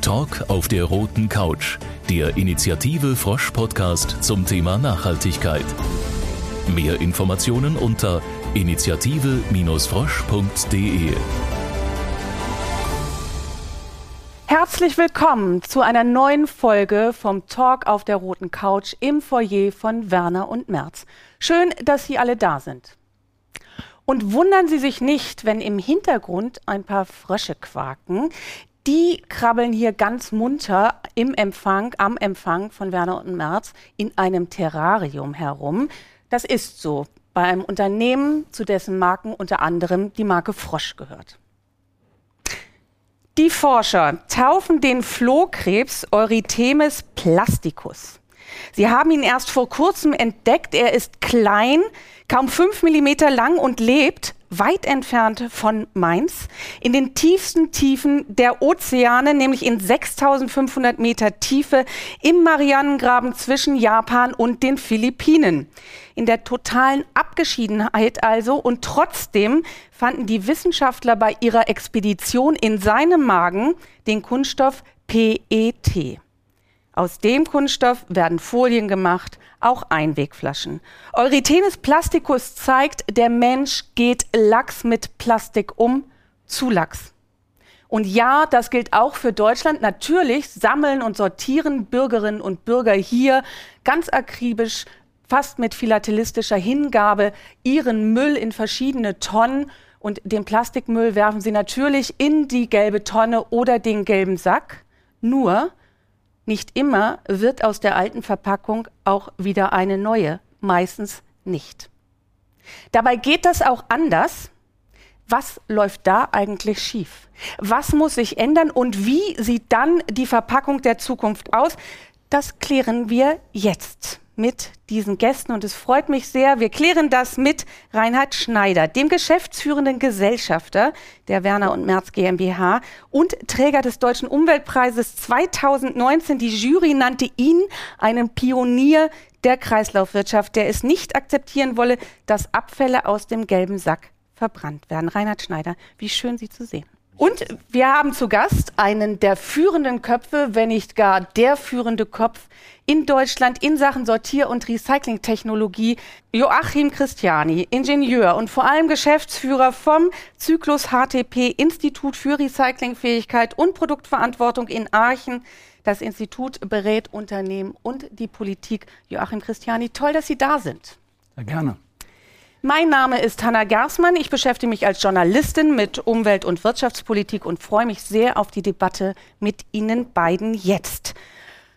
Talk auf der roten Couch, der Initiative Frosch Podcast zum Thema Nachhaltigkeit. Mehr Informationen unter initiative-frosch.de. Herzlich willkommen zu einer neuen Folge vom Talk auf der roten Couch im Foyer von Werner und Merz. Schön, dass Sie alle da sind. Und wundern Sie sich nicht, wenn im Hintergrund ein paar Frösche quaken. Die krabbeln hier ganz munter im Empfang, am Empfang von Werner und Merz in einem Terrarium herum. Das ist so bei einem Unternehmen, zu dessen Marken unter anderem die Marke Frosch gehört. Die Forscher taufen den Flohkrebs Eurythemis plasticus. Sie haben ihn erst vor kurzem entdeckt. Er ist klein, kaum fünf Millimeter lang und lebt weit entfernt von Mainz, in den tiefsten Tiefen der Ozeane, nämlich in 6500 Meter Tiefe im Marianengraben zwischen Japan und den Philippinen. In der totalen Abgeschiedenheit also und trotzdem fanden die Wissenschaftler bei ihrer Expedition in seinem Magen den Kunststoff PET. Aus dem Kunststoff werden Folien gemacht, auch Einwegflaschen. Eurythenes plasticus zeigt, der Mensch geht lax mit Plastik um, zu lax. Und ja, das gilt auch für Deutschland. Natürlich sammeln und sortieren Bürgerinnen und Bürger hier ganz akribisch, fast mit philatelistischer Hingabe, ihren Müll in verschiedene Tonnen. Und den Plastikmüll werfen sie natürlich in die gelbe Tonne oder den gelben Sack. Nur, nicht immer wird aus der alten Verpackung auch wieder eine neue, meistens nicht. Dabei geht das auch anders. Was läuft da eigentlich schief? Was muss sich ändern und wie sieht dann die Verpackung der Zukunft aus? Das klären wir jetzt mit diesen Gästen und es freut mich sehr. Wir klären das mit Reinhard Schneider, dem geschäftsführenden Gesellschafter der Werner und Merz GmbH und Träger des Deutschen Umweltpreises 2019. Die Jury nannte ihn einen Pionier der Kreislaufwirtschaft, der es nicht akzeptieren wolle, dass Abfälle aus dem gelben Sack verbrannt werden. Reinhard Schneider, wie schön Sie zu sehen. Und wir haben zu Gast einen der führenden Köpfe, wenn nicht gar der führende Kopf in Deutschland in Sachen Sortier- und Recyclingtechnologie, Joachim Christiani, Ingenieur und vor allem Geschäftsführer vom Zyklus HTP Institut für Recyclingfähigkeit und Produktverantwortung in Aachen. Das Institut berät Unternehmen und die Politik. Joachim Christiani, toll, dass Sie da sind. Sehr gerne. Mein Name ist Hanna Gersmann. Ich beschäftige mich als Journalistin mit Umwelt- und Wirtschaftspolitik und freue mich sehr auf die Debatte mit Ihnen beiden jetzt.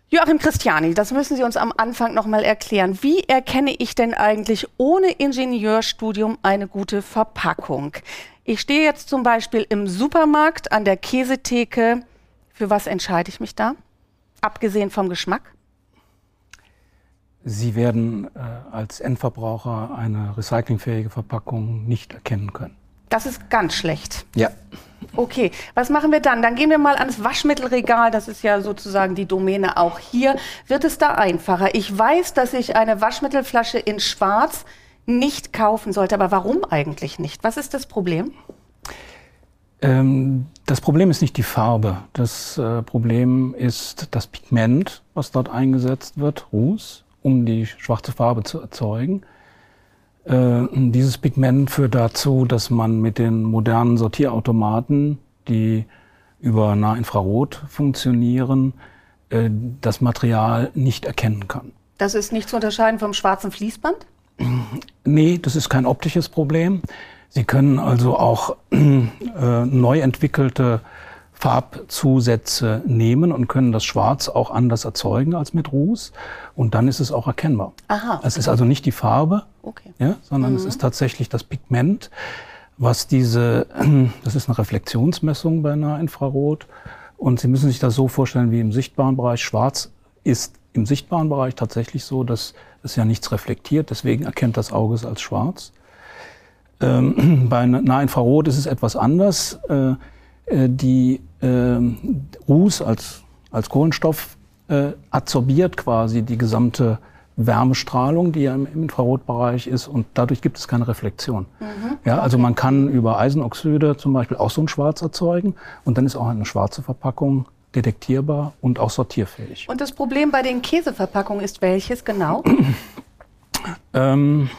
Joachim Christiani, das müssen Sie uns am Anfang noch mal erklären. Wie erkenne ich denn eigentlich ohne Ingenieurstudium eine gute Verpackung? Ich stehe jetzt zum Beispiel im Supermarkt an der Käsetheke. Für was entscheide ich mich da? Abgesehen vom Geschmack? Sie werden äh, als Endverbraucher eine recyclingfähige Verpackung nicht erkennen können. Das ist ganz schlecht. Ja. Okay, was machen wir dann? Dann gehen wir mal ans Waschmittelregal. Das ist ja sozusagen die Domäne auch hier. Wird es da einfacher? Ich weiß, dass ich eine Waschmittelflasche in Schwarz nicht kaufen sollte. Aber warum eigentlich nicht? Was ist das Problem? Ähm, das Problem ist nicht die Farbe. Das äh, Problem ist das Pigment, was dort eingesetzt wird, Ruß um die schwarze Farbe zu erzeugen. Äh, dieses Pigment führt dazu, dass man mit den modernen Sortierautomaten, die über Nahinfrarot funktionieren, äh, das Material nicht erkennen kann. Das ist nicht zu unterscheiden vom schwarzen Fließband? Nee, das ist kein optisches Problem. Sie können also auch äh, neu entwickelte Farbzusätze nehmen und können das Schwarz auch anders erzeugen als mit Ruß. Und dann ist es auch erkennbar. Aha. Es ist also nicht die Farbe, okay. ja, sondern mhm. es ist tatsächlich das Pigment, was diese, das ist eine Reflexionsmessung bei Nahinfrarot. Und Sie müssen sich das so vorstellen wie im sichtbaren Bereich. Schwarz ist im sichtbaren Bereich tatsächlich so, dass es ja nichts reflektiert. Deswegen erkennt das Auge es als schwarz. Ähm, bei Nahinfrarot ist es etwas anders. Äh, äh, die äh, Ruß als, als Kohlenstoff äh, absorbiert quasi die gesamte Wärmestrahlung, die ja im Infrarotbereich ist und dadurch gibt es keine Reflexion. Mhm. Ja, also man kann über Eisenoxide zum Beispiel auch so ein Schwarz erzeugen und dann ist auch eine schwarze Verpackung detektierbar und auch sortierfähig. Und das Problem bei den Käseverpackungen ist welches genau? ähm,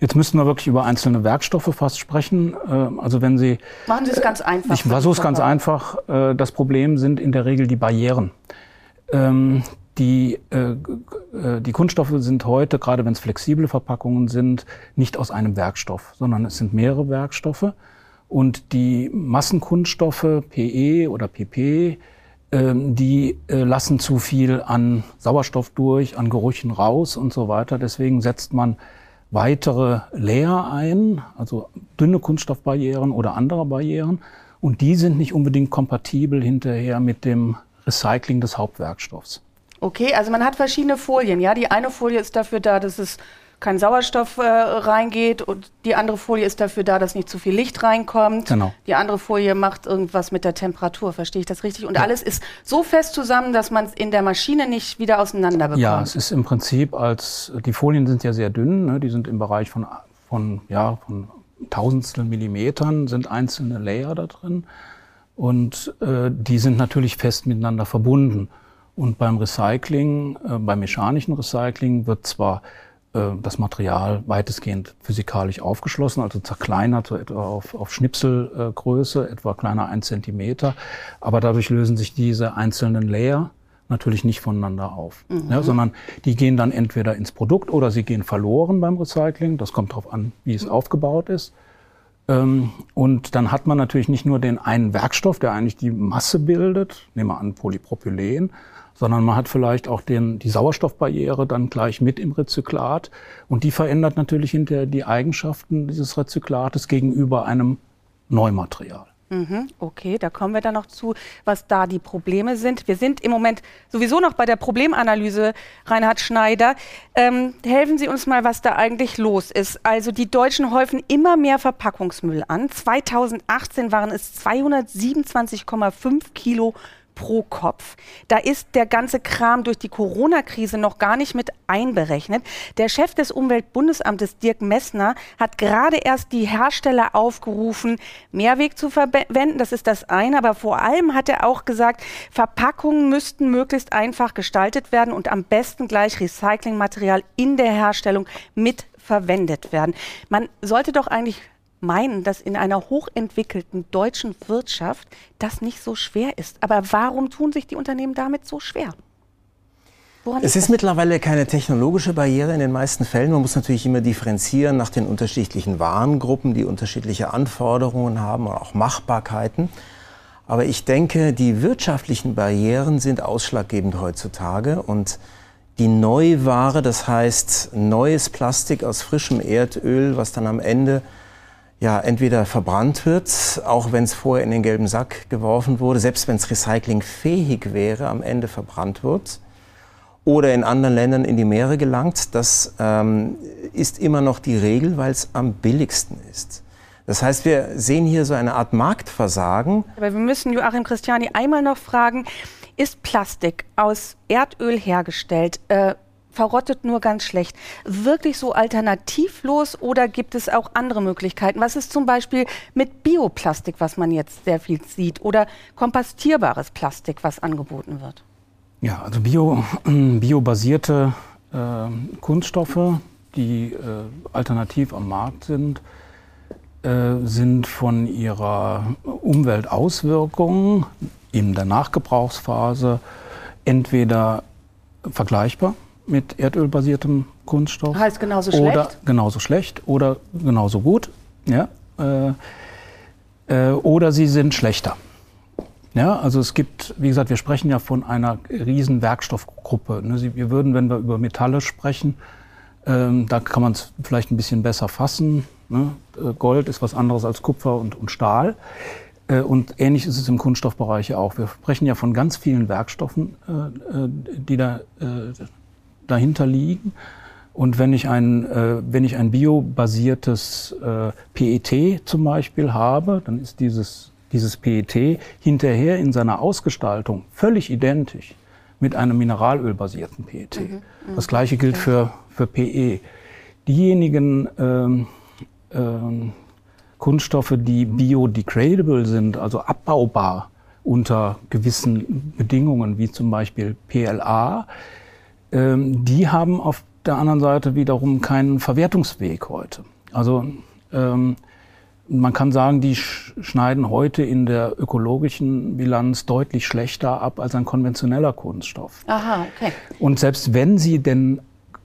Jetzt müssten wir wirklich über einzelne Werkstoffe fast sprechen. Ähm, also wenn Sie machen Sie es ganz einfach. Ich versuche es ganz einfach. Äh, das Problem sind in der Regel die Barrieren. Ähm, die, äh, äh, die Kunststoffe sind heute, gerade wenn es flexible Verpackungen sind, nicht aus einem Werkstoff, sondern es sind mehrere Werkstoffe. Und die Massenkunststoffe, PE oder PP, ähm, die lassen zu viel an Sauerstoff durch, an Gerüchen raus und so weiter. Deswegen setzt man weitere Layer ein, also dünne Kunststoffbarrieren oder andere Barrieren. Und die sind nicht unbedingt kompatibel hinterher mit dem Recycling des Hauptwerkstoffs. Okay, also man hat verschiedene Folien. Ja, die eine Folie ist dafür da, dass es kein Sauerstoff äh, reingeht und die andere Folie ist dafür da, dass nicht zu viel Licht reinkommt. Genau. Die andere Folie macht irgendwas mit der Temperatur, verstehe ich das richtig? Und ja. alles ist so fest zusammen, dass man es in der Maschine nicht wieder auseinander bekommt. Ja, es ist im Prinzip als, die Folien sind ja sehr dünn, ne? die sind im Bereich von, von, ja, von Tausendstel Millimetern sind einzelne Layer da drin und äh, die sind natürlich fest miteinander verbunden. Und beim Recycling, äh, beim mechanischen Recycling wird zwar das Material weitestgehend physikalisch aufgeschlossen, also zerkleinert so etwa auf, auf Schnipselgröße, etwa kleiner ein Zentimeter. Aber dadurch lösen sich diese einzelnen Layer natürlich nicht voneinander auf, mhm. ja, sondern die gehen dann entweder ins Produkt oder sie gehen verloren beim Recycling. Das kommt darauf an, wie es mhm. aufgebaut ist. Ähm, und dann hat man natürlich nicht nur den einen Werkstoff, der eigentlich die Masse bildet, nehmen wir an Polypropylen, sondern man hat vielleicht auch den, die Sauerstoffbarriere dann gleich mit im Rezyklat. Und die verändert natürlich hinterher die Eigenschaften dieses Rezyklates gegenüber einem Neumaterial. Mhm, okay, da kommen wir dann noch zu, was da die Probleme sind. Wir sind im Moment sowieso noch bei der Problemanalyse, Reinhard Schneider. Ähm, helfen Sie uns mal, was da eigentlich los ist. Also die Deutschen häufen immer mehr Verpackungsmüll an. 2018 waren es 227,5 Kilo pro Kopf. Da ist der ganze Kram durch die Corona-Krise noch gar nicht mit einberechnet. Der Chef des Umweltbundesamtes, Dirk Messner, hat gerade erst die Hersteller aufgerufen, Mehrweg zu verwenden. Das ist das eine. Aber vor allem hat er auch gesagt, Verpackungen müssten möglichst einfach gestaltet werden und am besten gleich Recyclingmaterial in der Herstellung mit verwendet werden. Man sollte doch eigentlich meinen, dass in einer hochentwickelten deutschen Wirtschaft das nicht so schwer ist. Aber warum tun sich die Unternehmen damit so schwer? Woran es ist, ist mittlerweile keine technologische Barriere in den meisten Fällen. Man muss natürlich immer differenzieren nach den unterschiedlichen Warengruppen, die unterschiedliche Anforderungen haben und auch Machbarkeiten. Aber ich denke, die wirtschaftlichen Barrieren sind ausschlaggebend heutzutage und die Neuware, das heißt neues Plastik aus frischem Erdöl, was dann am Ende ja, entweder verbrannt wird, auch wenn es vorher in den gelben Sack geworfen wurde, selbst wenn es recyclingfähig wäre, am Ende verbrannt wird oder in anderen Ländern in die Meere gelangt. Das ähm, ist immer noch die Regel, weil es am billigsten ist. Das heißt, wir sehen hier so eine Art Marktversagen. Aber wir müssen Joachim Christiani einmal noch fragen, ist Plastik aus Erdöl hergestellt? Äh, verrottet nur ganz schlecht. Wirklich so alternativlos oder gibt es auch andere Möglichkeiten? Was ist zum Beispiel mit Bioplastik, was man jetzt sehr viel sieht, oder kompostierbares Plastik, was angeboten wird? Ja, also bio, biobasierte äh, Kunststoffe, die äh, alternativ am Markt sind, äh, sind von ihrer Umweltauswirkung in der Nachgebrauchsphase entweder vergleichbar mit erdölbasiertem Kunststoff. Heißt genauso schlecht? Oder genauso schlecht oder genauso gut. Ja, äh, äh, oder sie sind schlechter. Ja, also es gibt, wie gesagt, wir sprechen ja von einer riesen Werkstoffgruppe. Ne? Wir würden, wenn wir über Metalle sprechen, ähm, da kann man es vielleicht ein bisschen besser fassen. Ne? Äh, Gold ist was anderes als Kupfer und, und Stahl. Äh, und ähnlich ist es im Kunststoffbereich auch. Wir sprechen ja von ganz vielen Werkstoffen, äh, die da dahinter liegen. Und wenn ich ein, äh, wenn ich ein biobasiertes äh, PET zum Beispiel habe, dann ist dieses, dieses PET hinterher in seiner Ausgestaltung völlig identisch mit einem mineralölbasierten PET. Mhm, mhm, das gleiche gilt für, für PE. Diejenigen ähm, ähm, Kunststoffe, die biodegradable sind, also abbaubar, unter gewissen Bedingungen, wie zum Beispiel PLA, ähm, die haben auf der anderen Seite wiederum keinen Verwertungsweg heute. Also ähm, man kann sagen, die schneiden heute in der ökologischen Bilanz deutlich schlechter ab als ein konventioneller Kunststoff. Aha, okay. Und selbst wenn sie denn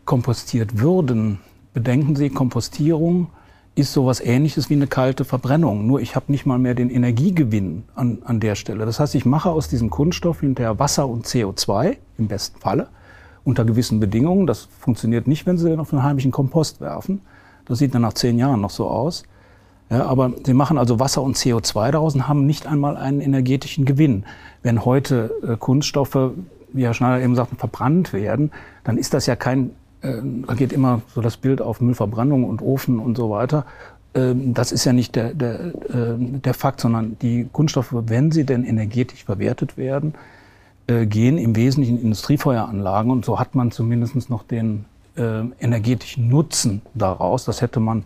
kompostiert würden, bedenken Sie, Kompostierung ist sowas ähnliches wie eine kalte Verbrennung. Nur ich habe nicht mal mehr den Energiegewinn an, an der Stelle. Das heißt, ich mache aus diesem Kunststoff hinterher Wasser und CO2, im besten Falle, unter gewissen Bedingungen. Das funktioniert nicht, wenn Sie den auf einen heimischen Kompost werfen. Das sieht dann nach zehn Jahren noch so aus. Ja, aber sie machen also Wasser und CO2 daraus und haben nicht einmal einen energetischen Gewinn. Wenn heute äh, Kunststoffe, wie Herr Schneider eben sagte, verbrannt werden, dann ist das ja kein, äh, da geht immer so das Bild auf Müllverbrennung und Ofen und so weiter. Ähm, das ist ja nicht der, der, äh, der Fakt, sondern die Kunststoffe, wenn sie denn energetisch verwertet werden, äh, gehen im Wesentlichen in Industriefeueranlagen und so hat man zumindest noch den äh, energetischen Nutzen daraus. Das hätte man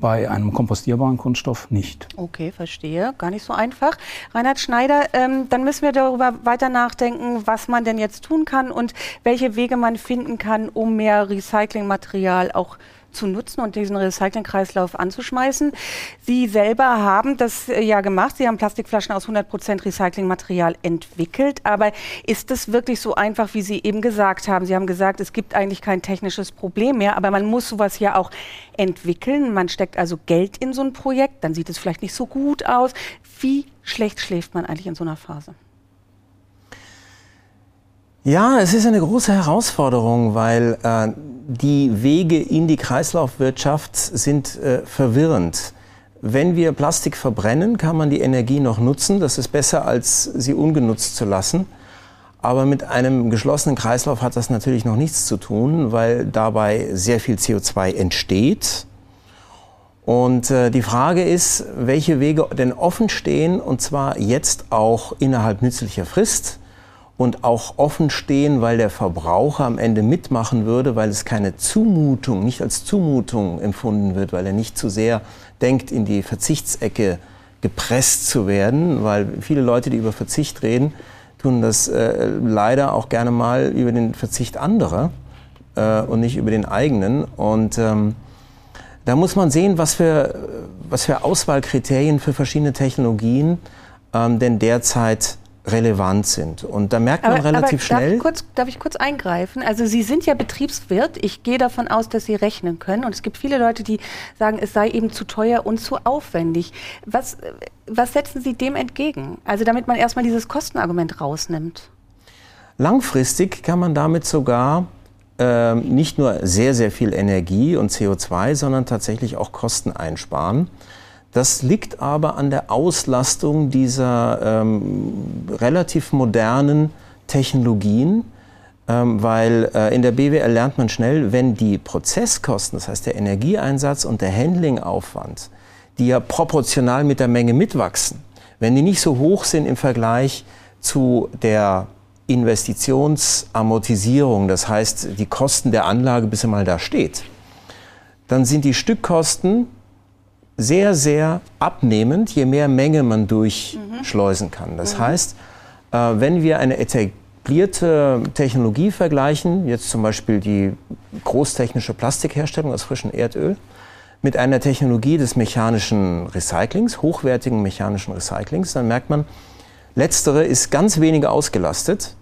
bei einem kompostierbaren Kunststoff nicht. Okay, verstehe. Gar nicht so einfach. Reinhard Schneider, ähm, dann müssen wir darüber weiter nachdenken, was man denn jetzt tun kann und welche Wege man finden kann, um mehr Recyclingmaterial auch zu nutzen und diesen Recyclingkreislauf anzuschmeißen. Sie selber haben das äh, ja gemacht. Sie haben Plastikflaschen aus 100% Recyclingmaterial entwickelt. Aber ist es wirklich so einfach, wie Sie eben gesagt haben? Sie haben gesagt, es gibt eigentlich kein technisches Problem mehr, aber man muss sowas ja auch entwickeln. Man steckt also Geld in so ein Projekt, dann sieht es vielleicht nicht so gut aus. Wie schlecht schläft man eigentlich in so einer Phase? Ja, es ist eine große Herausforderung, weil äh, die Wege in die Kreislaufwirtschaft sind äh, verwirrend. Wenn wir Plastik verbrennen, kann man die Energie noch nutzen. Das ist besser, als sie ungenutzt zu lassen. Aber mit einem geschlossenen Kreislauf hat das natürlich noch nichts zu tun, weil dabei sehr viel CO2 entsteht. Und äh, die Frage ist, welche Wege denn offen stehen, und zwar jetzt auch innerhalb nützlicher Frist und auch offen stehen, weil der Verbraucher am Ende mitmachen würde, weil es keine Zumutung, nicht als Zumutung empfunden wird, weil er nicht zu sehr denkt, in die Verzichtsecke gepresst zu werden, weil viele Leute, die über Verzicht reden, tun das äh, leider auch gerne mal über den Verzicht anderer äh, und nicht über den eigenen. Und ähm, da muss man sehen, was für, was für Auswahlkriterien für verschiedene Technologien ähm, denn derzeit relevant sind. Und da merkt man aber, relativ aber schnell. Darf ich, kurz, darf ich kurz eingreifen? Also Sie sind ja Betriebswirt. Ich gehe davon aus, dass Sie rechnen können. Und es gibt viele Leute, die sagen, es sei eben zu teuer und zu aufwendig. Was, was setzen Sie dem entgegen? Also damit man erstmal dieses Kostenargument rausnimmt. Langfristig kann man damit sogar äh, nicht nur sehr, sehr viel Energie und CO2, sondern tatsächlich auch Kosten einsparen. Das liegt aber an der Auslastung dieser ähm, relativ modernen Technologien, ähm, weil äh, in der BWL lernt man schnell, wenn die Prozesskosten, das heißt der Energieeinsatz und der Handlingaufwand, die ja proportional mit der Menge mitwachsen, wenn die nicht so hoch sind im Vergleich zu der Investitionsamortisierung, das heißt die Kosten der Anlage, bis er mal da steht, dann sind die Stückkosten sehr, sehr abnehmend, je mehr Menge man durchschleusen kann. Das mhm. heißt, äh, wenn wir eine etablierte Technologie vergleichen, jetzt zum Beispiel die großtechnische Plastikherstellung aus frischem Erdöl, mit einer Technologie des mechanischen Recyclings, hochwertigen mechanischen Recyclings, dann merkt man, letztere ist ganz wenig ausgelastet.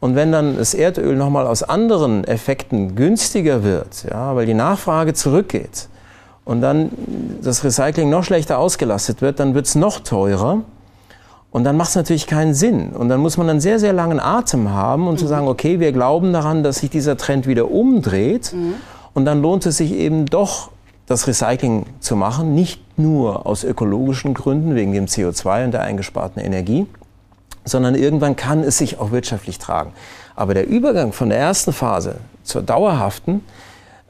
Und wenn dann das Erdöl nochmal aus anderen Effekten günstiger wird, ja, weil die Nachfrage zurückgeht, und dann das Recycling noch schlechter ausgelastet wird, dann wird es noch teurer. Und dann macht es natürlich keinen Sinn. Und dann muss man einen sehr, sehr langen Atem haben und mhm. zu sagen, okay, wir glauben daran, dass sich dieser Trend wieder umdreht. Mhm. Und dann lohnt es sich eben doch, das Recycling zu machen, nicht nur aus ökologischen Gründen, wegen dem CO2 und der eingesparten Energie, sondern irgendwann kann es sich auch wirtschaftlich tragen. Aber der Übergang von der ersten Phase zur dauerhaften,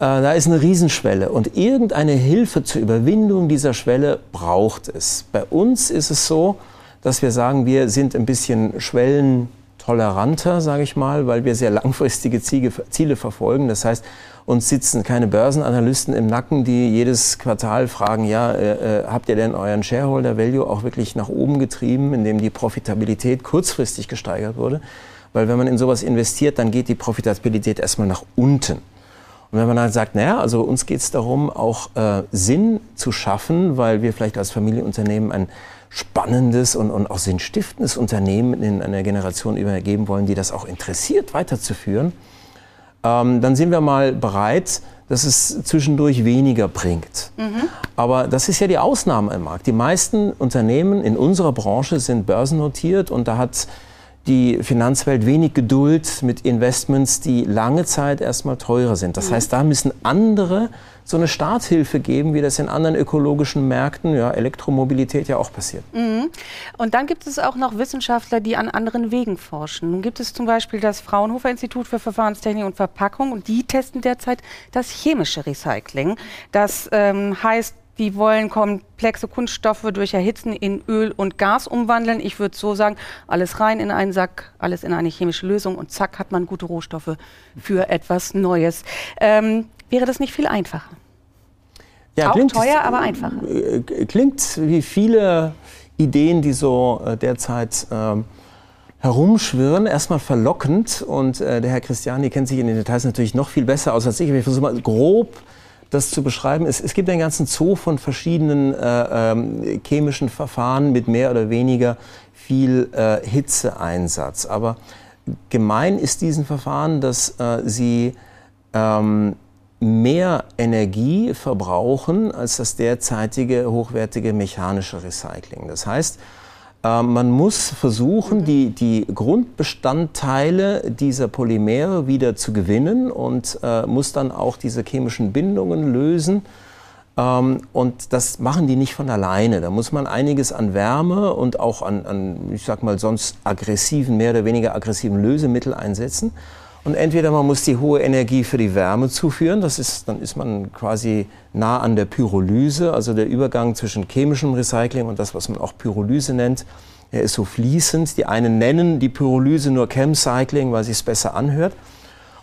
da ist eine Riesenschwelle und irgendeine Hilfe zur Überwindung dieser Schwelle braucht es. Bei uns ist es so, dass wir sagen, wir sind ein bisschen Schwellen toleranter, sage ich mal, weil wir sehr langfristige Ziele, Ziele verfolgen. Das heißt, uns sitzen keine Börsenanalysten im Nacken, die jedes Quartal fragen, ja, äh, äh, habt ihr denn euren Shareholder Value auch wirklich nach oben getrieben, indem die Profitabilität kurzfristig gesteigert wurde? Weil wenn man in sowas investiert, dann geht die Profitabilität erstmal nach unten. Und wenn man dann sagt, naja, also uns geht es darum, auch äh, Sinn zu schaffen, weil wir vielleicht als Familienunternehmen ein spannendes und, und auch sinnstiftendes Unternehmen in einer Generation übergeben wollen, die das auch interessiert, weiterzuführen, ähm, dann sind wir mal bereit, dass es zwischendurch weniger bringt. Mhm. Aber das ist ja die Ausnahme im Markt. Die meisten Unternehmen in unserer Branche sind börsennotiert und da hat die Finanzwelt wenig Geduld mit Investments, die lange Zeit erstmal teurer sind. Das mhm. heißt, da müssen andere so eine Starthilfe geben, wie das in anderen ökologischen Märkten, ja, Elektromobilität ja auch passiert. Mhm. Und dann gibt es auch noch Wissenschaftler, die an anderen Wegen forschen. Nun gibt es zum Beispiel das Fraunhofer Institut für Verfahrenstechnik und Verpackung und die testen derzeit das chemische Recycling. Das ähm, heißt, die wollen komplexe Kunststoffe durch Erhitzen in Öl und Gas umwandeln. Ich würde so sagen, alles rein in einen Sack, alles in eine chemische Lösung und zack hat man gute Rohstoffe für etwas Neues. Ähm, wäre das nicht viel einfacher? Ja, Auch klingt, teuer, aber einfacher. Äh, klingt wie viele Ideen, die so äh, derzeit äh, herumschwirren, erstmal verlockend. Und äh, der Herr Christiani kennt sich in den Details natürlich noch viel besser aus als ich. Ich versuche mal grob das zu beschreiben. Es, es gibt einen ganzen Zoo von verschiedenen äh, ähm, chemischen Verfahren mit mehr oder weniger viel äh, Hitzeeinsatz. Aber gemein ist diesen Verfahren, dass äh, sie ähm, mehr Energie verbrauchen als das derzeitige hochwertige mechanische Recycling. Das heißt, äh, man muss versuchen, die, die Grundbestandteile dieser Polymere wieder zu gewinnen und äh, muss dann auch diese chemischen Bindungen lösen. Ähm, und das machen die nicht von alleine. Da muss man einiges an Wärme und auch an, an, ich sag mal, sonst aggressiven, mehr oder weniger aggressiven Lösemittel einsetzen. Und entweder man muss die hohe Energie für die Wärme zuführen, das ist, dann ist man quasi nah an der Pyrolyse, also der Übergang zwischen chemischem Recycling und das, was man auch Pyrolyse nennt. Er ist so fließend. Die einen nennen die Pyrolyse nur Chemcycling, weil sich es besser anhört.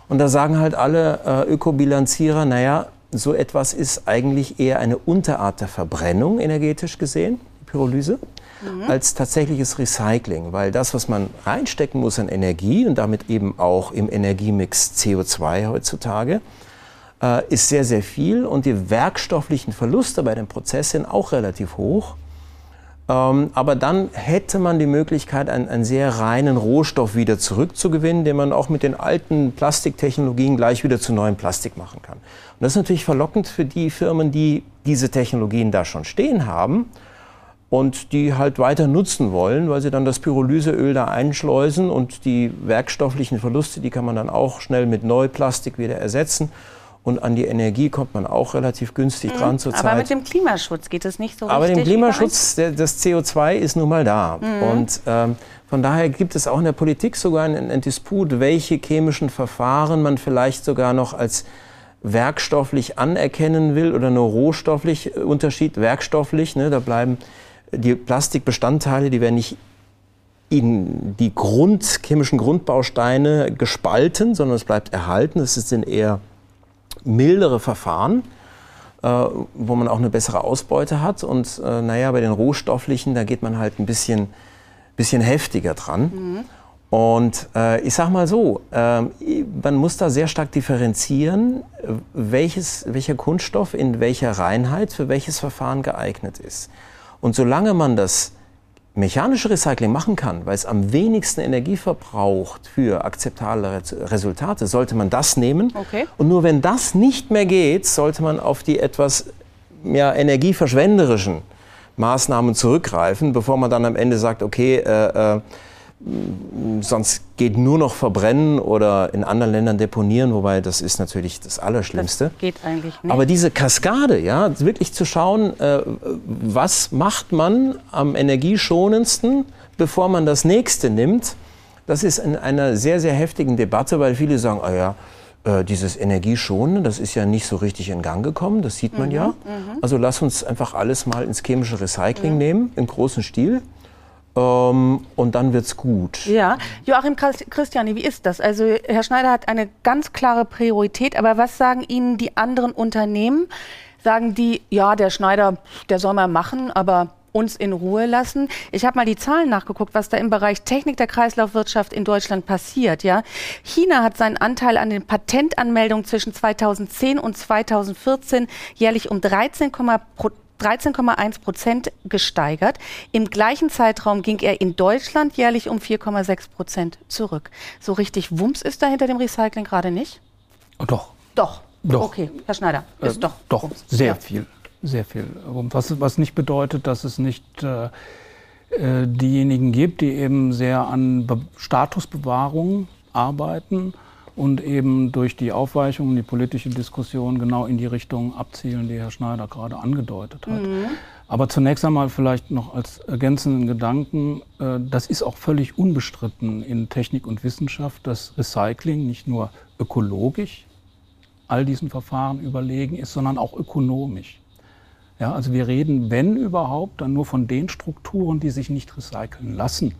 Und da sagen halt alle äh, Ökobilanzierer, naja, so etwas ist eigentlich eher eine Unterart der Verbrennung energetisch gesehen, Pyrolyse mhm. als tatsächliches Recycling, weil das, was man reinstecken muss an Energie und damit eben auch im Energiemix CO2 heutzutage, äh, ist sehr, sehr viel und die werkstofflichen Verluste bei dem Prozess sind auch relativ hoch. Ähm, aber dann hätte man die Möglichkeit, einen, einen, sehr reinen Rohstoff wieder zurückzugewinnen, den man auch mit den alten Plastiktechnologien gleich wieder zu neuem Plastik machen kann. Und das ist natürlich verlockend für die Firmen, die diese Technologien da schon stehen haben und die halt weiter nutzen wollen, weil sie dann das Pyrolyseöl da einschleusen und die werkstofflichen Verluste, die kann man dann auch schnell mit Neuplastik wieder ersetzen. Und an die Energie kommt man auch relativ günstig mhm, dran zurzeit. Aber mit dem Klimaschutz geht es nicht so aber richtig. Aber dem Klimaschutz, der, das CO2 ist nun mal da. Mhm. Und ähm, von daher gibt es auch in der Politik sogar einen, einen Disput, welche chemischen Verfahren man vielleicht sogar noch als werkstofflich anerkennen will oder nur rohstofflich äh, Unterschied werkstofflich. Ne, da bleiben die Plastikbestandteile, die werden nicht in die Grund, chemischen Grundbausteine gespalten, sondern es bleibt erhalten. Das sind eher mildere Verfahren, äh, wo man auch eine bessere Ausbeute hat. Und äh, naja, bei den rohstofflichen, da geht man halt ein bisschen, bisschen heftiger dran. Mhm. Und äh, ich sage mal so, äh, man muss da sehr stark differenzieren, welches, welcher Kunststoff in welcher Reinheit für welches Verfahren geeignet ist. Und solange man das mechanische Recycling machen kann, weil es am wenigsten Energie verbraucht für akzeptable Resultate, sollte man das nehmen. Okay. Und nur wenn das nicht mehr geht, sollte man auf die etwas ja, energieverschwenderischen Maßnahmen zurückgreifen, bevor man dann am Ende sagt, okay, äh, äh, sonst geht nur noch verbrennen oder in anderen Ländern deponieren, wobei das ist natürlich das Allerschlimmste. Das geht eigentlich nicht. Aber diese Kaskade, ja, wirklich zu schauen, äh, was macht man am energieschonendsten, bevor man das nächste nimmt, das ist in einer sehr, sehr heftigen Debatte, weil viele sagen, oh ja, äh, dieses Energieschonen, das ist ja nicht so richtig in Gang gekommen, das sieht man mhm, ja. Mhm. Also lass uns einfach alles mal ins chemische Recycling mhm. nehmen, im großen Stil. Ähm, und dann wird es gut. Ja, Joachim Christiani, wie ist das? Also Herr Schneider hat eine ganz klare Priorität, aber was sagen Ihnen die anderen Unternehmen? Sagen die, ja, der Schneider, der soll mal machen, aber uns in Ruhe lassen. Ich habe mal die Zahlen nachgeguckt, was da im Bereich Technik der Kreislaufwirtschaft in Deutschland passiert. Ja, China hat seinen Anteil an den Patentanmeldungen zwischen 2010 und 2014 jährlich um 13, 13,1 Prozent gesteigert. Im gleichen Zeitraum ging er in Deutschland jährlich um 4,6 Prozent zurück. So richtig Wumms ist da hinter dem Recycling gerade nicht? Oh, doch. Doch. Doch. Okay, Herr Schneider, ist äh, doch. Doch, Wumms. sehr ja. viel sehr viel Was, was nicht bedeutet, dass es nicht äh, äh, diejenigen gibt, die eben sehr an Be Statusbewahrung arbeiten und eben durch die Aufweichung und die politische Diskussion genau in die Richtung abzielen, die Herr Schneider gerade angedeutet hat. Mhm. Aber zunächst einmal vielleicht noch als ergänzenden Gedanken, äh, das ist auch völlig unbestritten in Technik und Wissenschaft, dass Recycling nicht nur ökologisch all diesen Verfahren überlegen ist, sondern auch ökonomisch. Ja, also wir reden, wenn überhaupt, dann nur von den Strukturen, die sich nicht recyceln lassen,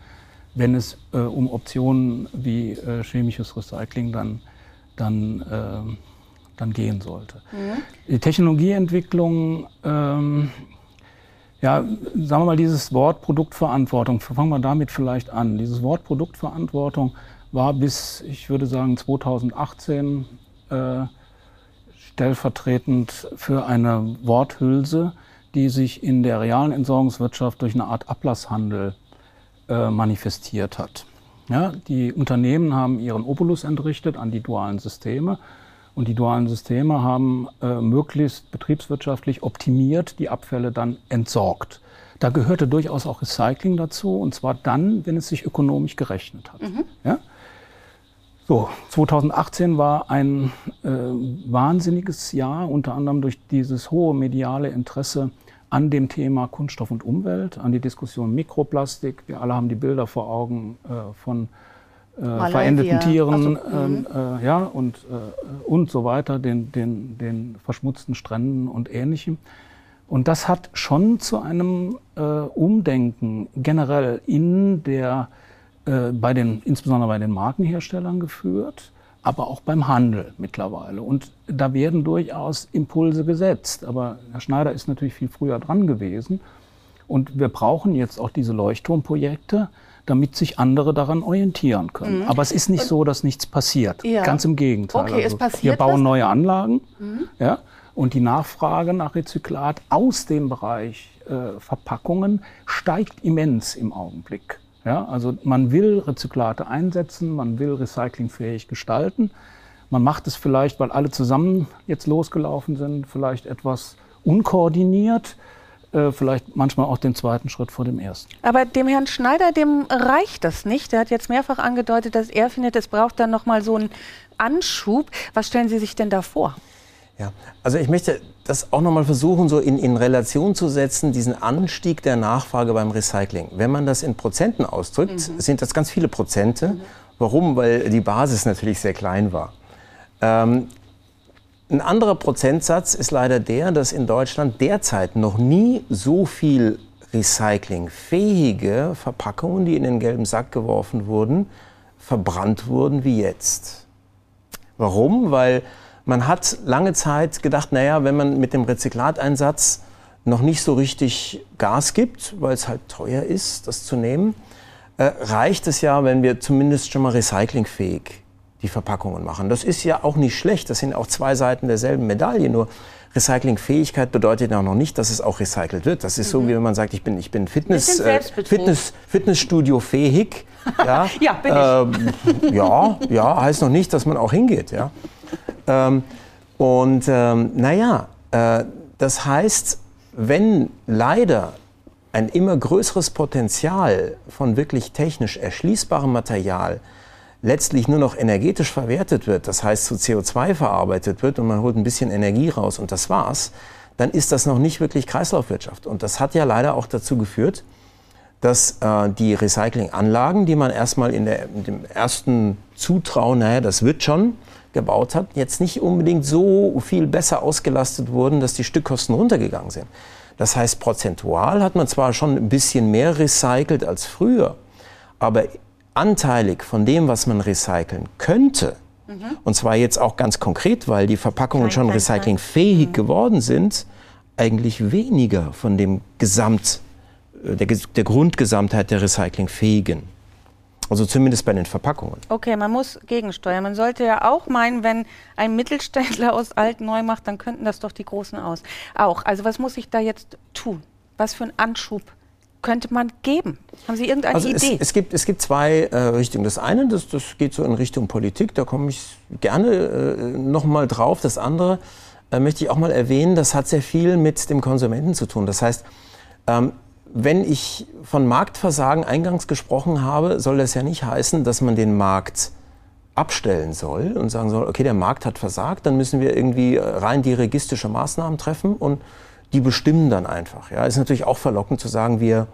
wenn es äh, um Optionen wie äh, chemisches Recycling dann, dann, äh, dann gehen sollte. Mhm. Die Technologieentwicklung, ähm, ja, sagen wir mal, dieses Wort Produktverantwortung, fangen wir damit vielleicht an. Dieses Wort Produktverantwortung war bis, ich würde sagen, 2018 äh, stellvertretend für eine Worthülse, die sich in der realen Entsorgungswirtschaft durch eine Art Ablasshandel äh, manifestiert hat. Ja, die Unternehmen haben ihren Opulus entrichtet an die dualen Systeme und die dualen Systeme haben äh, möglichst betriebswirtschaftlich optimiert die Abfälle dann entsorgt. Da gehörte durchaus auch Recycling dazu und zwar dann, wenn es sich ökonomisch gerechnet hat. Mhm. Ja? So, 2018 war ein äh, wahnsinniges Jahr, unter anderem durch dieses hohe mediale Interesse an dem Thema Kunststoff und Umwelt, an die Diskussion Mikroplastik. Wir alle haben die Bilder vor Augen äh, von äh, verendeten Tieren also, ähm, äh, ja, und, äh, und so weiter, den, den, den verschmutzten Stränden und Ähnlichem. Und das hat schon zu einem äh, Umdenken generell in der äh, bei den, insbesondere bei den Markenherstellern geführt, aber auch beim Handel mittlerweile. Und da werden durchaus Impulse gesetzt. Aber Herr Schneider ist natürlich viel früher dran gewesen. Und wir brauchen jetzt auch diese Leuchtturmprojekte, damit sich andere daran orientieren können. Mhm. Aber es ist nicht so, dass nichts passiert. Ja. Ganz im Gegenteil. Okay, also, es passiert wir bauen was? neue Anlagen. Mhm. Ja, und die Nachfrage nach Rezyklat aus dem Bereich äh, Verpackungen steigt immens im Augenblick. Ja, also man will Rezyklate einsetzen, man will recyclingfähig gestalten. Man macht es vielleicht, weil alle zusammen jetzt losgelaufen sind, vielleicht etwas unkoordiniert, äh, vielleicht manchmal auch den zweiten Schritt vor dem ersten. Aber dem Herrn Schneider, dem reicht das nicht. Er hat jetzt mehrfach angedeutet, dass er findet, es braucht dann noch mal so einen Anschub. Was stellen Sie sich denn da vor? Ja, also ich möchte das auch nochmal versuchen, so in, in Relation zu setzen, diesen Anstieg der Nachfrage beim Recycling. Wenn man das in Prozenten ausdrückt, mhm. sind das ganz viele Prozente. Mhm. Warum? Weil die Basis natürlich sehr klein war. Ähm, ein anderer Prozentsatz ist leider der, dass in Deutschland derzeit noch nie so viel recyclingfähige Verpackungen, die in den gelben Sack geworfen wurden, verbrannt wurden wie jetzt. Warum? Weil man hat lange Zeit gedacht, naja, wenn man mit dem Rezyklateinsatz noch nicht so richtig Gas gibt, weil es halt teuer ist, das zu nehmen, äh, reicht es ja, wenn wir zumindest schon mal recyclingfähig die Verpackungen machen. Das ist ja auch nicht schlecht, das sind auch zwei Seiten derselben Medaille, nur Recyclingfähigkeit bedeutet ja noch nicht, dass es auch recycelt wird. Das ist mhm. so, wie wenn man sagt, ich bin, ich bin Fitness, äh, Fitness, Fitnessstudio fähig. Ja, ja, bin ich. Ähm, ja, ja, heißt noch nicht, dass man auch hingeht. Ja. Ähm, und ähm, naja, äh, das heißt, wenn leider ein immer größeres Potenzial von wirklich technisch erschließbarem Material letztlich nur noch energetisch verwertet wird, das heißt zu CO2 verarbeitet wird und man holt ein bisschen Energie raus und das war's, dann ist das noch nicht wirklich Kreislaufwirtschaft. Und das hat ja leider auch dazu geführt, dass äh, die Recyclinganlagen, die man erstmal in, der, in dem ersten Zutrauen, naja, das wird schon, gebaut hat, jetzt nicht unbedingt so viel besser ausgelastet wurden, dass die Stückkosten runtergegangen sind. Das heißt, prozentual hat man zwar schon ein bisschen mehr recycelt als früher, aber anteilig von dem, was man recyceln könnte, mhm. und zwar jetzt auch ganz konkret, weil die Verpackungen klein, schon recyclingfähig mhm. geworden sind, eigentlich weniger von dem Gesamt, äh, der, der Grundgesamtheit der recyclingfähigen. Also zumindest bei den Verpackungen. Okay, man muss gegensteuern. Man sollte ja auch meinen, wenn ein Mittelständler aus alt neu macht, dann könnten das doch die Großen aus. Auch. Also was muss ich da jetzt tun? Was für einen Anschub könnte man geben? Haben Sie irgendeine also Idee? Es, es, gibt, es gibt zwei äh, Richtungen. Das eine, das, das geht so in Richtung Politik, da komme ich gerne äh, noch mal drauf. Das andere äh, möchte ich auch mal erwähnen, das hat sehr viel mit dem Konsumenten zu tun. Das heißt, ähm, wenn ich von Marktversagen eingangs gesprochen habe, soll das ja nicht heißen, dass man den Markt abstellen soll und sagen soll, okay, der Markt hat versagt, dann müssen wir irgendwie rein dirigistische Maßnahmen treffen und die bestimmen dann einfach. Ja, ist natürlich auch verlockend zu sagen, wir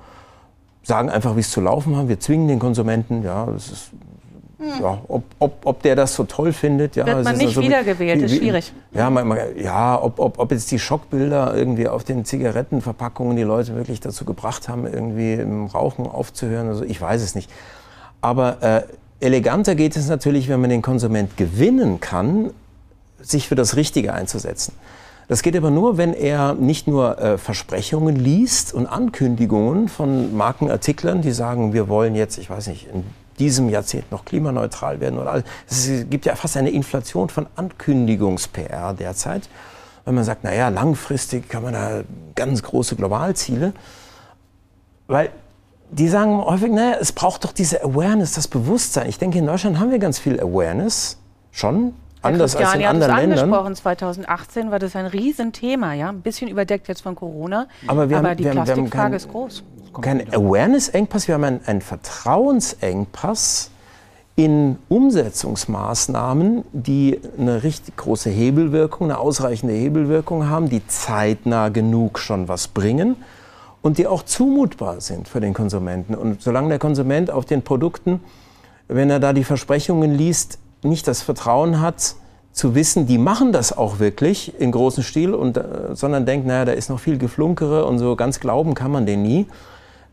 sagen einfach, wie es zu laufen haben, wir zwingen den Konsumenten, ja, das ist. Ja, ob, ob, ob der das so toll findet, ja. Wird man nicht also, wiedergewählt, ist schwierig. Ja, man, man, ja ob, ob, ob jetzt die Schockbilder irgendwie auf den Zigarettenverpackungen die Leute wirklich dazu gebracht haben, irgendwie im Rauchen aufzuhören, also ich weiß es nicht. Aber äh, eleganter geht es natürlich, wenn man den Konsument gewinnen kann, sich für das Richtige einzusetzen. Das geht aber nur, wenn er nicht nur äh, Versprechungen liest und Ankündigungen von Markenartiklern, die sagen, wir wollen jetzt, ich weiß nicht, in diesem Jahrzehnt noch klimaneutral werden. Oder es gibt ja fast eine Inflation von Ankündigungs-PR derzeit. Wenn man sagt, naja, langfristig kann man da ganz große Globalziele. Weil die sagen häufig, naja, es braucht doch diese Awareness, das Bewusstsein. Ich denke, in Deutschland haben wir ganz viel Awareness schon anders als in anderen hat Ländern. angesprochen, 2018 war das ein Riesenthema, ja, ein bisschen überdeckt jetzt von Corona, aber, wir aber haben, die wir Plastikfrage haben kein, ist groß. Kein Awareness-Engpass, wir haben einen, einen Vertrauensengpass in Umsetzungsmaßnahmen, die eine richtig große Hebelwirkung, eine ausreichende Hebelwirkung haben, die zeitnah genug schon was bringen und die auch zumutbar sind für den Konsumenten. Und solange der Konsument auf den Produkten, wenn er da die Versprechungen liest, nicht das Vertrauen hat, zu wissen, die machen das auch wirklich in großem Stil, und, äh, sondern denkt, naja, da ist noch viel Geflunkere und so ganz glauben kann man den nie,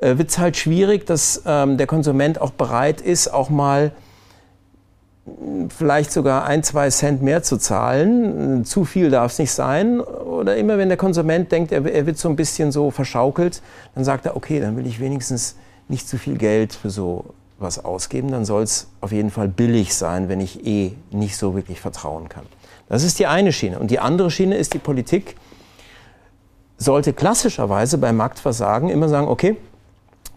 äh, wird es halt schwierig, dass ähm, der Konsument auch bereit ist, auch mal hm, vielleicht sogar ein, zwei Cent mehr zu zahlen. Zu viel darf es nicht sein. Oder immer wenn der Konsument denkt, er, er wird so ein bisschen so verschaukelt, dann sagt er, okay, dann will ich wenigstens nicht zu viel Geld für so was ausgeben, dann soll es auf jeden Fall billig sein, wenn ich eh nicht so wirklich vertrauen kann. Das ist die eine Schiene. Und die andere Schiene ist die Politik, sollte klassischerweise beim Marktversagen immer sagen, okay,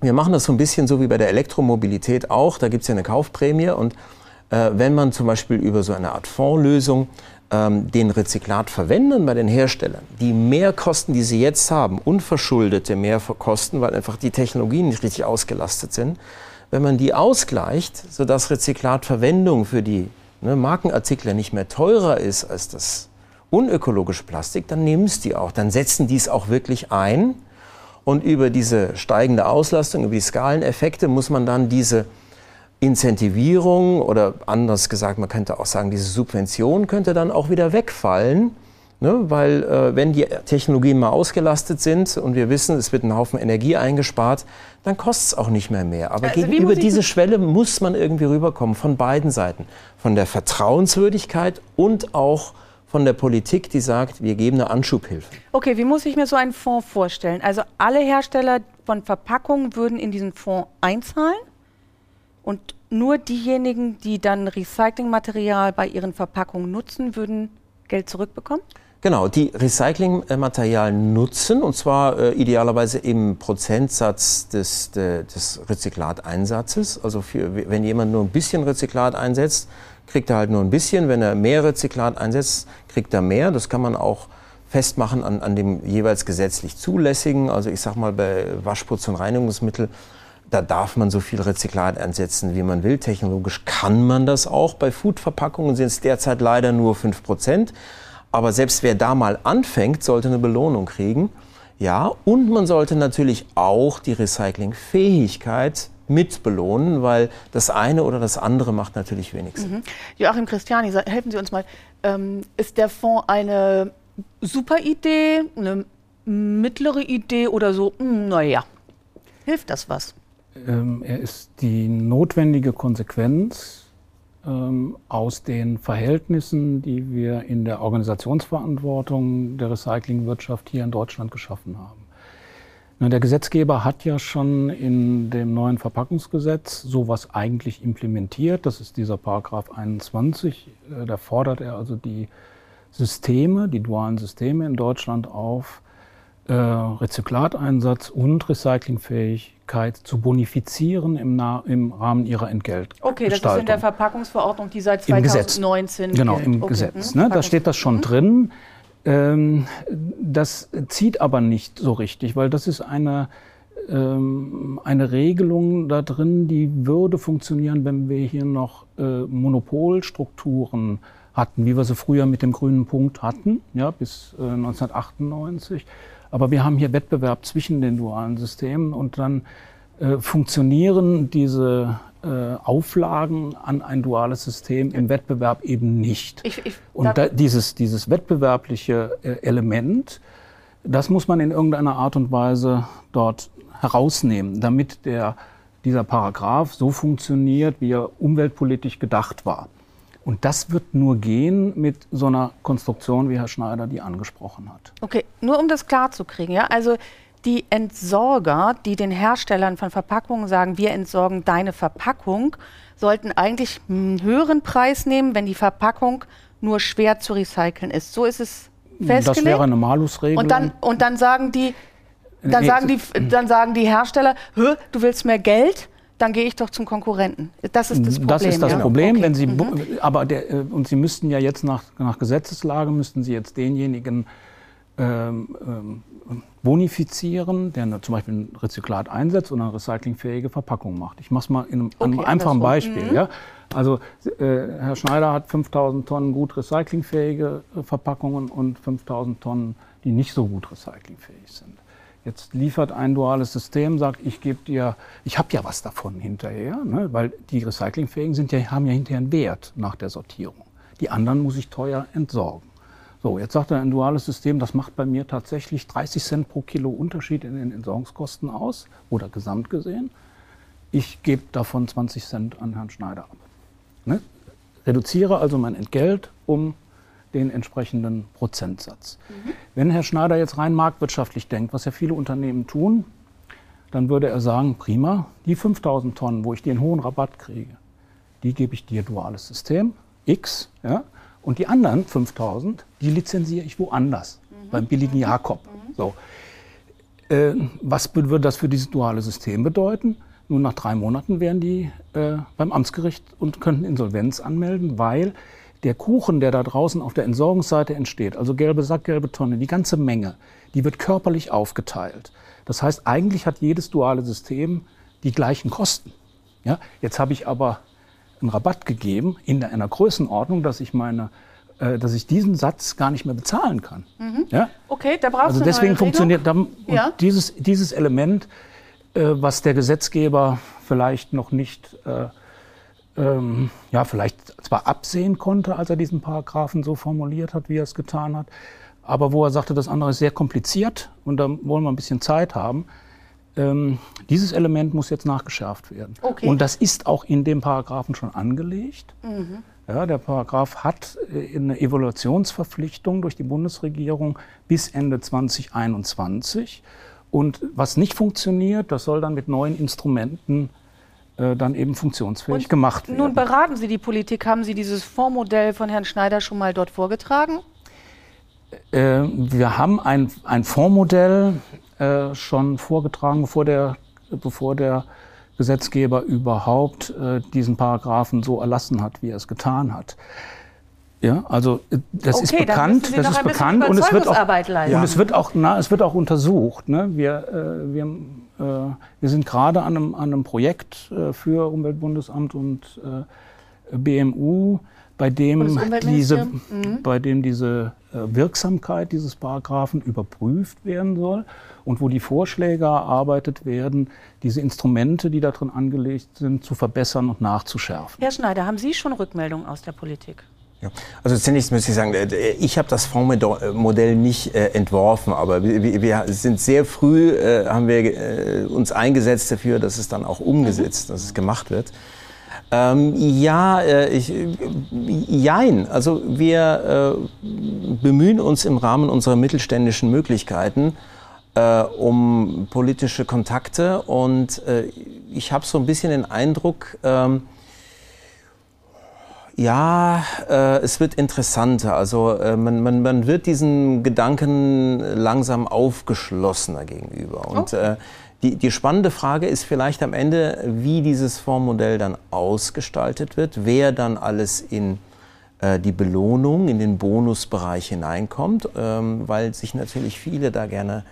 wir machen das so ein bisschen so wie bei der Elektromobilität auch, da gibt es ja eine Kaufprämie und äh, wenn man zum Beispiel über so eine Art Fondslösung ähm, den Rezyklat verwenden bei den Herstellern, die Mehrkosten, die sie jetzt haben, unverschuldete Mehrkosten, weil einfach die Technologien nicht richtig ausgelastet sind, wenn man die ausgleicht, sodass Rezyklatverwendung für die ne, Markenartikler nicht mehr teurer ist als das unökologische Plastik, dann nehmen es die auch. Dann setzen die es auch wirklich ein. Und über diese steigende Auslastung, über die Skaleneffekte muss man dann diese Incentivierung oder anders gesagt, man könnte auch sagen, diese Subvention könnte dann auch wieder wegfallen Ne, weil äh, wenn die Technologien mal ausgelastet sind und wir wissen, es wird ein Haufen Energie eingespart, dann kostet es auch nicht mehr mehr. Aber also gegenüber diese Schwelle muss man irgendwie rüberkommen, von beiden Seiten. Von der Vertrauenswürdigkeit und auch von der Politik, die sagt, wir geben eine Anschubhilfe. Okay, wie muss ich mir so einen Fonds vorstellen? Also alle Hersteller von Verpackungen würden in diesen Fonds einzahlen und nur diejenigen, die dann Recyclingmaterial bei ihren Verpackungen nutzen, würden Geld zurückbekommen? Genau, die Recyclingmaterialien nutzen und zwar äh, idealerweise im Prozentsatz des, de, des Rezyklateinsatzes. Also für, wenn jemand nur ein bisschen Rezyklat einsetzt, kriegt er halt nur ein bisschen. Wenn er mehr Rezyklat einsetzt, kriegt er mehr. Das kann man auch festmachen an, an dem jeweils gesetzlich zulässigen. Also ich sage mal bei Waschputz und Reinigungsmittel, da darf man so viel Rezyklat einsetzen, wie man will. Technologisch kann man das auch. Bei Foodverpackungen sind es derzeit leider nur 5 Prozent. Aber selbst wer da mal anfängt, sollte eine Belohnung kriegen. Ja, und man sollte natürlich auch die Recyclingfähigkeit mit belohnen, weil das eine oder das andere macht natürlich wenig Sinn. Mhm. Joachim Christiani, helfen Sie uns mal. Ähm, ist der Fonds eine super Idee, eine mittlere Idee oder so, hm, naja, hilft das was? Ähm, er ist die notwendige Konsequenz ähm, aus den Verhältnissen, die wir in der Organisationsverantwortung der Recyclingwirtschaft hier in Deutschland geschaffen haben. Der Gesetzgeber hat ja schon in dem neuen Verpackungsgesetz sowas eigentlich implementiert. Das ist dieser Paragraph 21. Äh, da fordert er also die Systeme, die dualen Systeme in Deutschland auf, äh, Rezyklateinsatz und Recyclingfähigkeit zu bonifizieren im, im Rahmen ihrer Entgeltgestaltung. Okay, das ist in der Verpackungsverordnung, die seit 2019 Im Genau, im okay. Gesetz. Ne? Da steht das schon mhm. drin. Ähm, das zieht aber nicht so richtig, weil das ist eine, ähm, eine Regelung da drin, die würde funktionieren, wenn wir hier noch äh, Monopolstrukturen hatten, wie wir sie früher mit dem grünen Punkt hatten, ja, bis äh, 1998. Aber wir haben hier Wettbewerb zwischen den dualen Systemen und dann äh, funktionieren diese äh, Auflagen an ein duales System im Wettbewerb eben nicht. Ich, ich, und da, dieses, dieses wettbewerbliche äh, Element, das muss man in irgendeiner Art und Weise dort herausnehmen, damit der, dieser Paragraph so funktioniert, wie er umweltpolitisch gedacht war. Und das wird nur gehen mit so einer Konstruktion, wie Herr Schneider die angesprochen hat. Okay, nur um das klarzukriegen, ja, also die Entsorger, die den Herstellern von Verpackungen sagen, wir entsorgen deine Verpackung, sollten eigentlich einen höheren Preis nehmen, wenn die Verpackung nur schwer zu recyceln ist. So ist es festgelegt. Das wäre eine Malusregelung. Und dann, und dann sagen die, dann sagen die, dann sagen die Hersteller, du willst mehr Geld? Dann gehe ich doch zum Konkurrenten. Das ist das Problem. Das ist das ja? Problem, okay. wenn Sie, mhm. aber der, äh, und Sie müssten ja jetzt nach, nach Gesetzeslage müssten Sie jetzt denjenigen ähm, ähm, bonifizieren, der zum Beispiel ein Rezyklat einsetzt und eine recyclingfähige Verpackung macht. Ich mache es mal in einem, okay, einfachen Beispiel. Mhm. Ja? Also äh, Herr Schneider hat 5000 Tonnen gut recyclingfähige äh, Verpackungen und 5000 Tonnen, die nicht so gut recyclingfähig sind. Jetzt liefert ein duales System, sagt, ich gebe dir, ich habe ja was davon hinterher, ne? weil die recyclingfähigen sind ja, haben ja hinterher einen Wert nach der Sortierung. Die anderen muss ich teuer entsorgen. So, jetzt sagt er, ein duales System, das macht bei mir tatsächlich 30 Cent pro Kilo Unterschied in den Entsorgungskosten aus oder gesamt gesehen. Ich gebe davon 20 Cent an Herrn Schneider ab. Ne? Reduziere also mein Entgelt um den entsprechenden Prozentsatz. Mhm. Wenn Herr Schneider jetzt rein marktwirtschaftlich denkt, was ja viele Unternehmen tun, dann würde er sagen, prima, die 5000 Tonnen, wo ich den hohen Rabatt kriege, die gebe ich dir duales System, X, ja, und die anderen 5000, die lizenziere ich woanders, mhm. beim billigen Jakob. Mhm. So. Äh, was würde das für dieses duale System bedeuten? Nun, nach drei Monaten wären die äh, beim Amtsgericht und könnten Insolvenz anmelden, weil der Kuchen, der da draußen auf der Entsorgungsseite entsteht, also gelbe Sack, gelbe Tonne, die ganze Menge, die wird körperlich aufgeteilt. Das heißt, eigentlich hat jedes duale System die gleichen Kosten. Ja? Jetzt habe ich aber einen Rabatt gegeben in einer Größenordnung, dass ich meine äh, dass ich diesen Satz gar nicht mehr bezahlen kann. Mhm. Ja? Okay, da brauchst also du deswegen funktioniert dann, ja. dieses, dieses Element, äh, was der Gesetzgeber vielleicht noch nicht, äh, ähm, ja, vielleicht zwar absehen konnte, als er diesen Paragraphen so formuliert hat, wie er es getan hat, aber wo er sagte, das andere ist sehr kompliziert und da wollen wir ein bisschen Zeit haben. Ähm, dieses Element muss jetzt nachgeschärft werden. Okay. Und das ist auch in dem Paragraphen schon angelegt. Mhm. Ja, der Paragraph hat äh, eine Evaluationsverpflichtung durch die Bundesregierung bis Ende 2021. Und was nicht funktioniert, das soll dann mit neuen Instrumenten äh, dann eben funktionsfähig Und gemacht werden. Nun beraten Sie die Politik. Haben Sie dieses Fondsmodell von Herrn Schneider schon mal dort vorgetragen? Äh, wir haben ein, ein Fondsmodell äh, schon vorgetragen, bevor der, bevor der Gesetzgeber überhaupt äh, diesen Paragraphen so erlassen hat, wie er es getan hat. Ja, also das okay, ist bekannt, das ist bekannt und es wird auch und es wird auch na, es wird auch untersucht. Ne? Wir, äh, wir, äh, wir sind gerade an einem, an einem Projekt äh, für Umweltbundesamt und äh, BMU bei dem diese, mhm. bei dem diese äh, Wirksamkeit dieses Paragraphen überprüft werden soll und wo die Vorschläge erarbeitet werden, diese Instrumente, die darin angelegt sind, zu verbessern und nachzuschärfen. Herr Schneider, haben Sie schon Rückmeldungen aus der Politik? Ja. Also zunächst muss ich sagen, äh, ich habe das Fondsmodell nicht äh, entworfen, aber wir, wir, sind sehr früh, äh, haben wir äh, uns eingesetzt dafür, dass es dann auch umgesetzt, mhm. dass es gemacht wird. Ähm, ja, äh, ich, jein. Also wir äh, bemühen uns im Rahmen unserer mittelständischen Möglichkeiten äh, um politische Kontakte und äh, ich habe so ein bisschen den Eindruck, ähm, ja, äh, es wird interessanter. Also äh, man, man, man wird diesen Gedanken langsam aufgeschlossener gegenüber. Und oh. äh, die, die spannende Frage ist vielleicht am Ende, wie dieses Fondsmodell dann ausgestaltet wird, wer dann alles in äh, die Belohnung, in den Bonusbereich hineinkommt, ähm, weil sich natürlich viele da gerne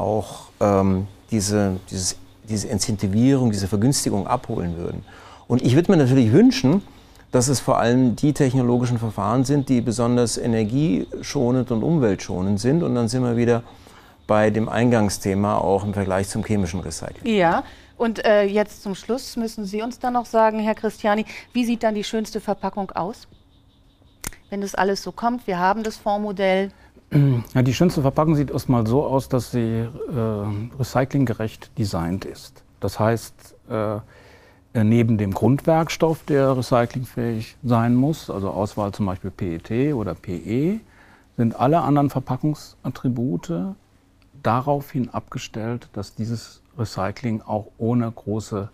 auch ähm, diese, dieses, diese Incentivierung, diese Vergünstigung abholen würden. Und ich würde mir natürlich wünschen, dass es vor allem die technologischen Verfahren sind, die besonders energieschonend und umweltschonend sind. Und dann sind wir wieder bei dem Eingangsthema auch im Vergleich zum chemischen Recycling. Ja, und äh, jetzt zum Schluss müssen Sie uns dann noch sagen, Herr Christiani, wie sieht dann die schönste Verpackung aus? Wenn das alles so kommt, wir haben das Fondsmodell. Ja, die schönste Verpackung sieht erstmal so aus, dass sie äh, recyclinggerecht designt ist. Das heißt, äh, äh, neben dem Grundwerkstoff, der recyclingfähig sein muss, also Auswahl zum Beispiel PET oder PE, sind alle anderen Verpackungsattribute daraufhin abgestellt, dass dieses Recycling auch ohne große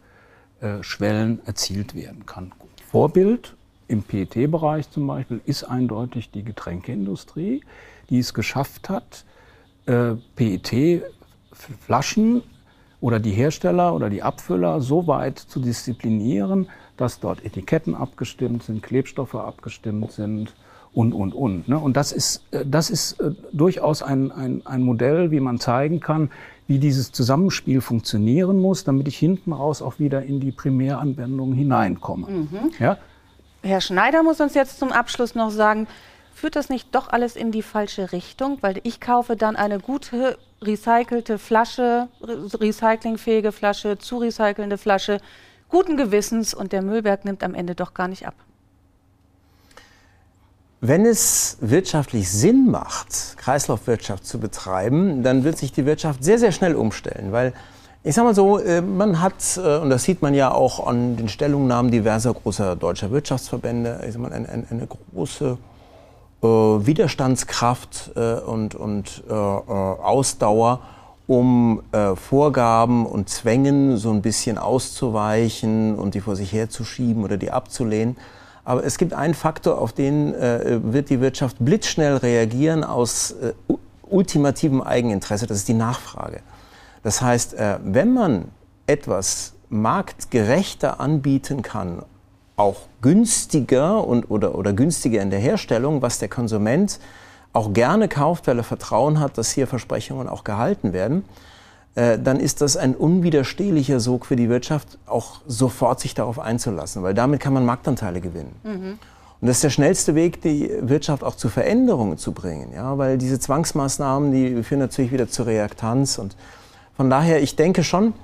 äh, Schwellen erzielt werden kann. Vorbild im PET-Bereich zum Beispiel ist eindeutig die Getränkeindustrie, die es geschafft hat, äh, PET-Flaschen oder die Hersteller oder die Abfüller so weit zu disziplinieren, dass dort Etiketten abgestimmt sind, Klebstoffe abgestimmt sind und, und, und. Ne? Und das ist, äh, das ist äh, durchaus ein, ein, ein Modell, wie man zeigen kann, wie dieses Zusammenspiel funktionieren muss, damit ich hinten raus auch wieder in die Primäranwendung hineinkomme. Mhm. Ja? Herr Schneider muss uns jetzt zum Abschluss noch sagen, führt das nicht doch alles in die falsche Richtung? Weil ich kaufe dann eine gute recycelte Flasche, recyclingfähige Flasche, zu recycelnde Flasche, guten Gewissens und der Müllberg nimmt am Ende doch gar nicht ab. Wenn es wirtschaftlich Sinn macht, Kreislaufwirtschaft zu betreiben, dann wird sich die Wirtschaft sehr, sehr schnell umstellen, weil ich sage mal so, äh, man hat, äh, und das sieht man ja auch an den Stellungnahmen diverser großer deutscher Wirtschaftsverbände, ich sag mal, eine, eine große äh, Widerstandskraft äh, und, und äh, äh, Ausdauer, um äh, Vorgaben und Zwängen so ein bisschen auszuweichen und die vor sich herzuschieben oder die abzulehnen. Aber es gibt einen Faktor, auf den äh, wird die Wirtschaft blitzschnell reagieren aus ultimativem Eigeninteresse, das ist die Nachfrage. Das heißt, wenn man etwas marktgerechter anbieten kann auch günstiger und, oder, oder günstiger in der Herstellung, was der Konsument auch gerne kauft, weil er Vertrauen hat, dass hier Versprechungen auch gehalten werden, äh, dann ist das ein unwiderstehlicher Sog für die Wirtschaft, auch sofort sich darauf einzulassen, weil damit kann man Marktanteile gewinnen. Mhm. Und das ist der schnellste Weg, die Wirtschaft auch zu Veränderungen zu bringen, ja, weil diese Zwangsmaßnahmen, die führen natürlich wieder zur Reaktanz und von daher, ich denke schon,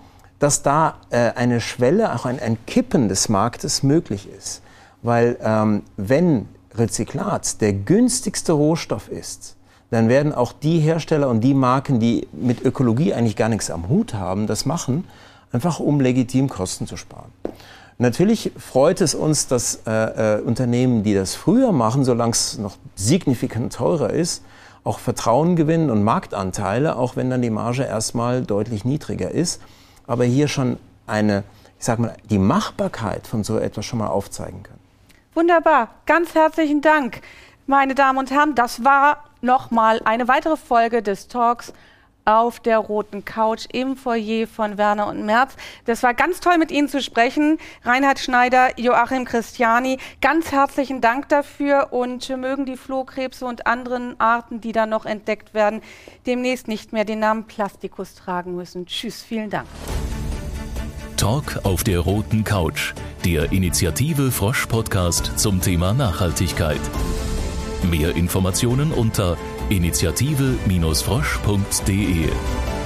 dass da äh, eine Schwelle, auch ein, ein, Kippen des Marktes möglich ist. Weil ähm, wenn Rezyklat der günstigste Rohstoff ist, dann werden auch die Hersteller und die Marken, die mit Ökologie eigentlich gar nichts am Hut haben, das machen, einfach um legitim Kosten zu sparen. Natürlich freut es uns, dass äh, äh, Unternehmen, die das früher machen, solange es noch signifikant teurer ist, auch Vertrauen gewinnen und Marktanteile, auch wenn dann die Marge erstmal deutlich niedriger ist aber hier schon eine, ich sag mal, die Machbarkeit von so etwas schon mal aufzeigen können. Wunderbar, ganz herzlichen Dank, meine Damen und Herren. Das war nochmal eine weitere Folge des Talks auf der roten Couch im Foyer von Werner und Merz. Das war ganz toll, mit Ihnen zu sprechen. Reinhard Schneider, Joachim Christiani, ganz herzlichen Dank dafür und mögen die Flohkrebse und anderen Arten, die da noch entdeckt werden, demnächst nicht mehr den Namen Plastikus tragen müssen. Tschüss, vielen Dank. Talk auf der roten Couch, der Initiative Frosch Podcast zum Thema Nachhaltigkeit. Mehr Informationen unter initiative-frosch.de